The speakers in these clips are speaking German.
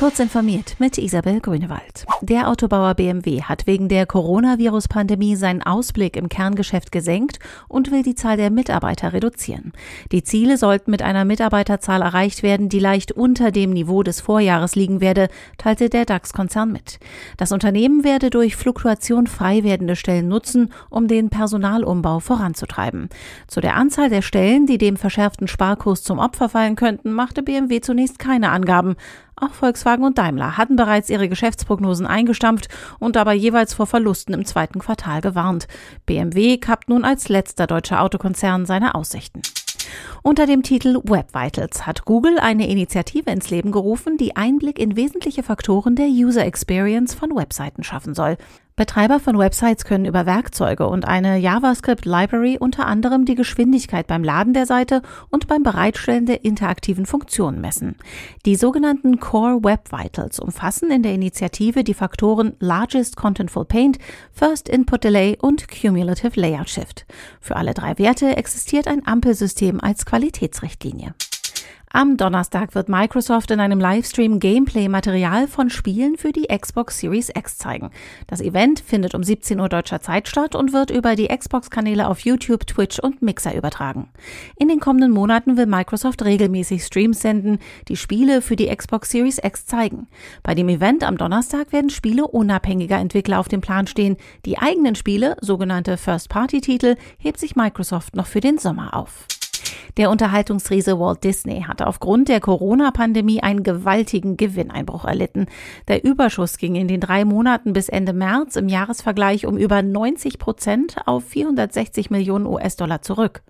Kurz informiert mit Isabel Grünewald. Der Autobauer BMW hat wegen der Coronavirus-Pandemie seinen Ausblick im Kerngeschäft gesenkt und will die Zahl der Mitarbeiter reduzieren. Die Ziele sollten mit einer Mitarbeiterzahl erreicht werden, die leicht unter dem Niveau des Vorjahres liegen werde, teilte der DAX-Konzern mit. Das Unternehmen werde durch Fluktuation frei werdende Stellen nutzen, um den Personalumbau voranzutreiben. Zu der Anzahl der Stellen, die dem verschärften Sparkurs zum Opfer fallen könnten, machte BMW zunächst keine Angaben. Auch Volkswagen und Daimler hatten bereits ihre Geschäftsprognosen eingestampft und dabei jeweils vor Verlusten im zweiten Quartal gewarnt. BMW kappt nun als letzter deutscher Autokonzern seine Aussichten. Unter dem Titel Web Vitals hat Google eine Initiative ins Leben gerufen, die Einblick in wesentliche Faktoren der User Experience von Webseiten schaffen soll. Betreiber von Websites können über Werkzeuge und eine JavaScript-Library unter anderem die Geschwindigkeit beim Laden der Seite und beim Bereitstellen der interaktiven Funktionen messen. Die sogenannten Core Web Vitals umfassen in der Initiative die Faktoren Largest Contentful Paint, First Input Delay und Cumulative Layout Shift. Für alle drei Werte existiert ein Ampelsystem als Qualitätsrichtlinie. Am Donnerstag wird Microsoft in einem Livestream Gameplay-Material von Spielen für die Xbox Series X zeigen. Das Event findet um 17 Uhr deutscher Zeit statt und wird über die Xbox-Kanäle auf YouTube, Twitch und Mixer übertragen. In den kommenden Monaten will Microsoft regelmäßig Streams senden, die Spiele für die Xbox Series X zeigen. Bei dem Event am Donnerstag werden Spiele unabhängiger Entwickler auf dem Plan stehen. Die eigenen Spiele, sogenannte First-Party-Titel, hebt sich Microsoft noch für den Sommer auf. Der Unterhaltungsriese Walt Disney hat aufgrund der Corona-Pandemie einen gewaltigen Gewinneinbruch erlitten. Der Überschuss ging in den drei Monaten bis Ende März im Jahresvergleich um über 90 Prozent auf 460 Millionen US-Dollar zurück.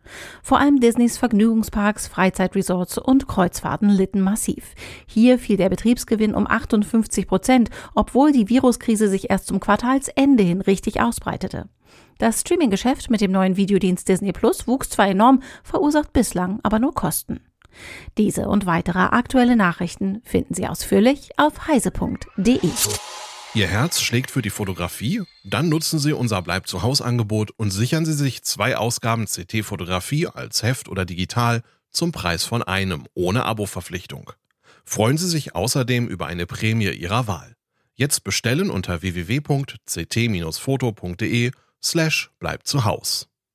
Vor allem Disneys Vergnügungsparks, Freizeitresorts und Kreuzfahrten litten massiv. Hier fiel der Betriebsgewinn um 58 Prozent, obwohl die Viruskrise sich erst zum Quartalsende hin richtig ausbreitete. Das Streaming-Geschäft mit dem neuen Videodienst Disney Plus wuchs zwar enorm, verursacht bislang aber nur Kosten. Diese und weitere aktuelle Nachrichten finden Sie ausführlich auf heise.de. Ihr Herz schlägt für die Fotografie? Dann nutzen Sie unser Bleib zu Haus Angebot und sichern Sie sich zwei Ausgaben CT Fotografie als Heft oder digital zum Preis von einem ohne Abo-Verpflichtung. Freuen Sie sich außerdem über eine Prämie Ihrer Wahl. Jetzt bestellen unter www.ct-foto.de slash bleibt zu Haus.